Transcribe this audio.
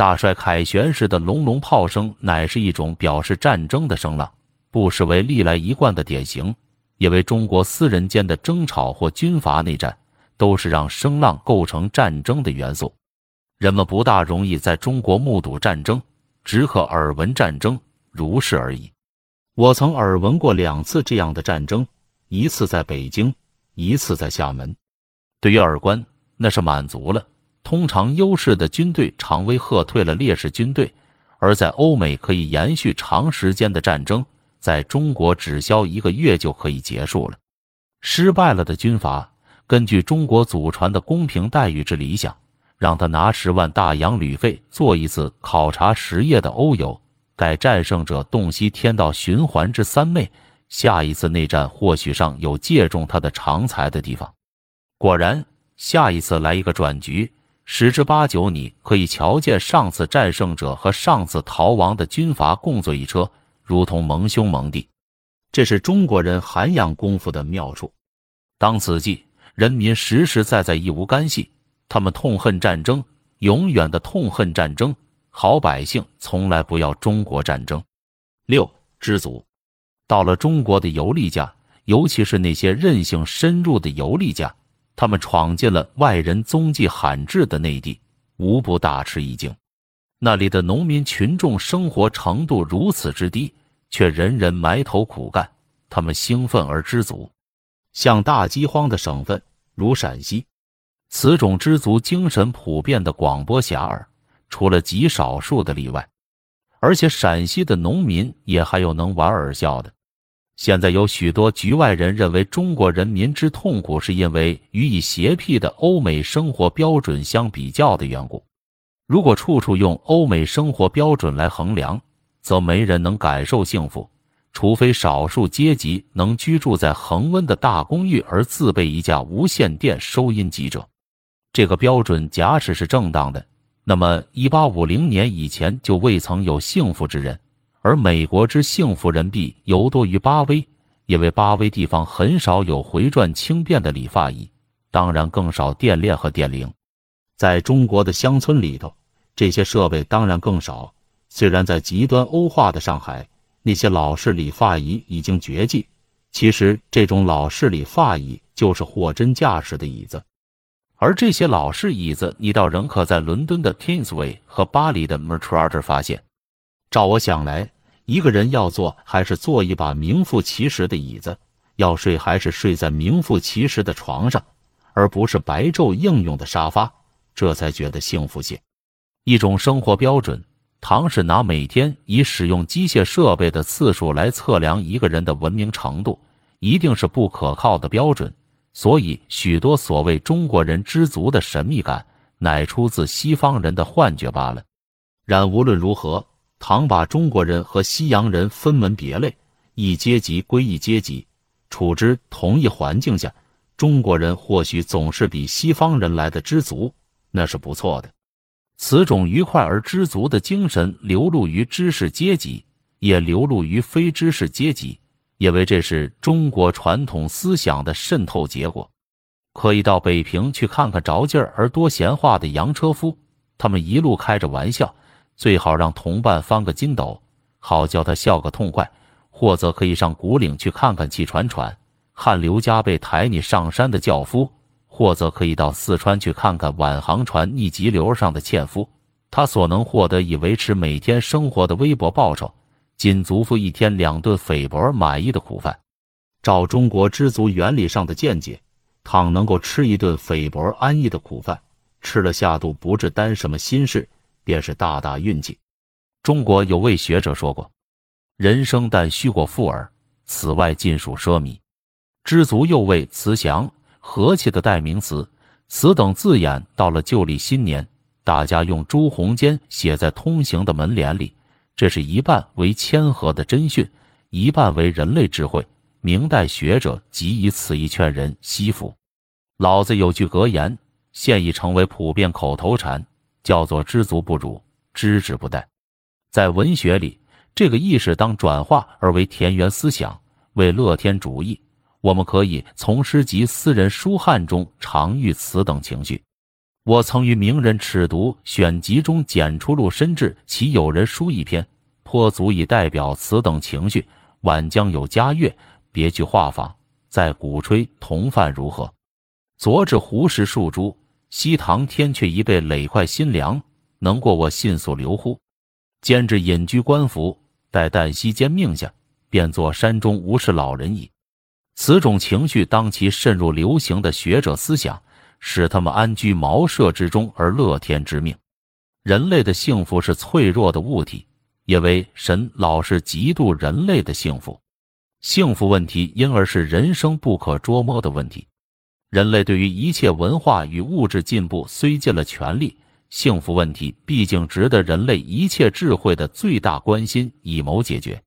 大帅凯旋时的隆隆炮声，乃是一种表示战争的声浪，不失为历来一贯的典型，也为中国私人间的争吵或军阀内战，都是让声浪构成战争的元素。人们不大容易在中国目睹战争，只可耳闻战争，如是而已。我曾耳闻过两次这样的战争，一次在北京，一次在厦门。对于耳观，那是满足了。通常优势的军队常威吓退了劣势军队，而在欧美可以延续长时间的战争，在中国只消一个月就可以结束了。失败了的军阀，根据中国祖传的公平待遇之理想，让他拿十万大洋旅费做一次考察实业的欧游，待战胜者洞悉天道循环之三昧，下一次内战或许上有借重他的长才的地方。果然，下一次来一个转局。十之八九，你可以瞧见上次战胜者和上次逃亡的军阀共坐一车，如同盟兄盟弟。这是中国人涵养功夫的妙处。当此际，人民实实在在亦无干系，他们痛恨战争，永远的痛恨战争。好百姓从来不要中国战争。六知足，到了中国的游历家，尤其是那些任性深入的游历家。他们闯进了外人踪迹罕至的内地，无不大吃一惊。那里的农民群众生活程度如此之低，却人人埋头苦干，他们兴奋而知足。像大饥荒的省份如陕西，此种知足精神普遍的广播遐迩，除了极少数的例外。而且陕西的农民也还有能玩儿笑的。现在有许多局外人认为中国人民之痛苦是因为与以邪僻的欧美生活标准相比较的缘故。如果处处用欧美生活标准来衡量，则没人能感受幸福，除非少数阶级能居住在恒温的大公寓而自备一架无线电收音机者。这个标准假使是正当的，那么一八五零年以前就未曾有幸福之人。而美国之幸福人币尤多于巴威，因为巴威地方很少有回转轻便的理发椅，当然更少电链和电铃。在中国的乡村里头，这些设备当然更少。虽然在极端欧化的上海，那些老式理发椅已经绝迹，其实这种老式理发椅就是货真价实的椅子。而这些老式椅子，你倒仍可在伦敦的 Kingsway 和巴黎的 m e t r a t e r 发现。照我想来，一个人要坐还是坐一把名副其实的椅子，要睡还是睡在名副其实的床上，而不是白昼应用的沙发，这才觉得幸福些。一种生活标准，唐是拿每天以使用机械设备的次数来测量一个人的文明程度，一定是不可靠的标准。所以，许多所谓中国人知足的神秘感，乃出自西方人的幻觉罢了。然无论如何。唐把中国人和西洋人分门别类，一阶级归一阶级，处之同一环境下，中国人或许总是比西方人来的知足，那是不错的。此种愉快而知足的精神流露于知识阶级，也流露于非知识阶级，因为这是中国传统思想的渗透结果。可以到北平去看看着劲儿而多闲话的洋车夫，他们一路开着玩笑。最好让同伴翻个筋斗，好叫他笑个痛快；或者可以上古岭去看看气喘喘、汗流浃背抬你上山的轿夫；或者可以到四川去看看晚航船逆急流上的纤夫。他所能获得以维持每天生活的微薄报酬，仅足付一天两顿菲薄满意的苦饭。照中国知足原理上的见解，倘能够吃一顿菲薄安逸的苦饭，吃了下肚不致担什么心事。便是大大运气。中国有位学者说过：“人生但虚过富耳，此外尽属奢靡。”知足又谓慈祥、和气的代名词。此等字眼到了旧历新年，大家用朱红笺写在通行的门帘里，这是一半为谦和的真训，一半为人类智慧。明代学者即以此意劝人惜福。老子有句格言，现已成为普遍口头禅。叫做知足不辱，知止不殆。在文学里，这个意识当转化而为田园思想，为乐天主义。我们可以从诗集《私人书汉》中常遇此等情绪。我曾于名人尺牍选集中捡出陆深至其友人书一篇，颇足以代表此等情绪。晚将有佳乐，别具画舫，在鼓吹同犯如何？昨至胡氏数株，西堂天阙一被累坏心凉，能过我信所留乎？兼至隐居官府，待旦夕间命下，便作山中无事老人矣。此种情绪，当其渗入流行的学者思想，使他们安居茅舍之中而乐天之命。人类的幸福是脆弱的物体。也为神老是嫉妒人类的幸福，幸福问题因而是人生不可捉摸的问题。人类对于一切文化与物质进步虽尽了全力，幸福问题毕竟值得人类一切智慧的最大关心，以谋解决。